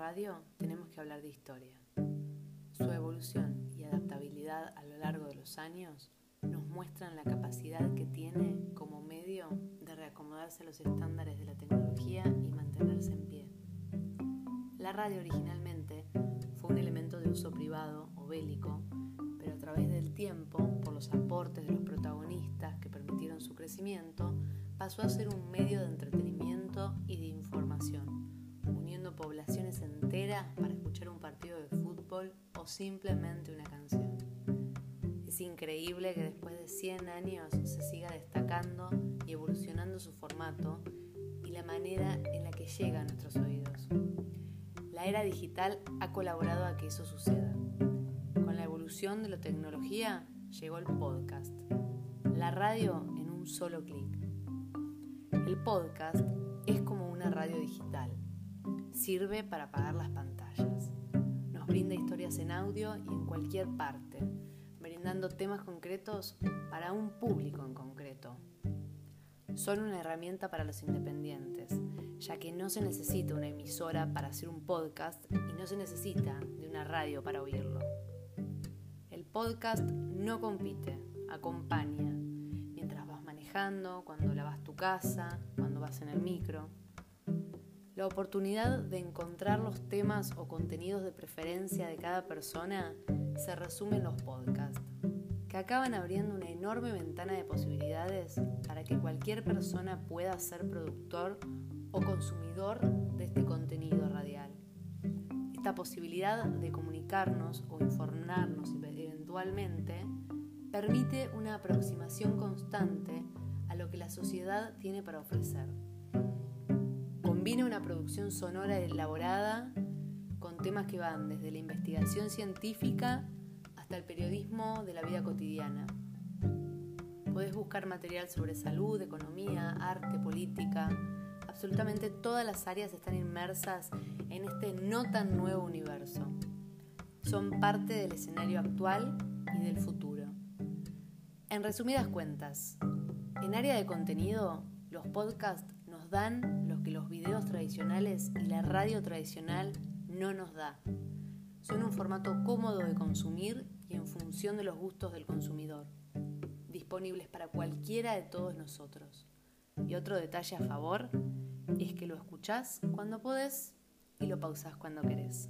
radio tenemos que hablar de historia. Su evolución y adaptabilidad a lo largo de los años nos muestran la capacidad que tiene como medio de reacomodarse a los estándares de la tecnología y mantenerse en pie. La radio originalmente fue un elemento de uso privado o bélico, pero a través del tiempo, por los aportes de los protagonistas que permitieron su crecimiento, pasó a ser un medio de entretenimiento o simplemente una canción. Es increíble que después de 100 años se siga destacando y evolucionando su formato y la manera en la que llega a nuestros oídos. La era digital ha colaborado a que eso suceda. Con la evolución de la tecnología llegó el podcast, la radio en un solo clic. El podcast es como una radio digital. Sirve para apagar las pantallas. Brinda historias en audio y en cualquier parte dando temas concretos para un público en concreto. Son una herramienta para los independientes, ya que no se necesita una emisora para hacer un podcast y no se necesita de una radio para oírlo. El podcast no compite, acompaña, mientras vas manejando, cuando lavas tu casa, cuando vas en el micro. La oportunidad de encontrar los temas o contenidos de preferencia de cada persona se resume en los podcasts, que acaban abriendo una enorme ventana de posibilidades para que cualquier persona pueda ser productor o consumidor de este contenido radial. Esta posibilidad de comunicarnos o informarnos eventualmente permite una aproximación constante a lo que la sociedad tiene para ofrecer. Combina una producción sonora elaborada con temas que van desde la investigación científica hasta el periodismo de la vida cotidiana. Podés buscar material sobre salud, economía, arte, política. Absolutamente todas las áreas están inmersas en este no tan nuevo universo. Son parte del escenario actual y del futuro. En resumidas cuentas, en área de contenido, los podcasts dan lo que los videos tradicionales y la radio tradicional no nos da. Son un formato cómodo de consumir y en función de los gustos del consumidor, disponibles para cualquiera de todos nosotros. Y otro detalle a favor es que lo escuchás cuando podés y lo pausás cuando querés.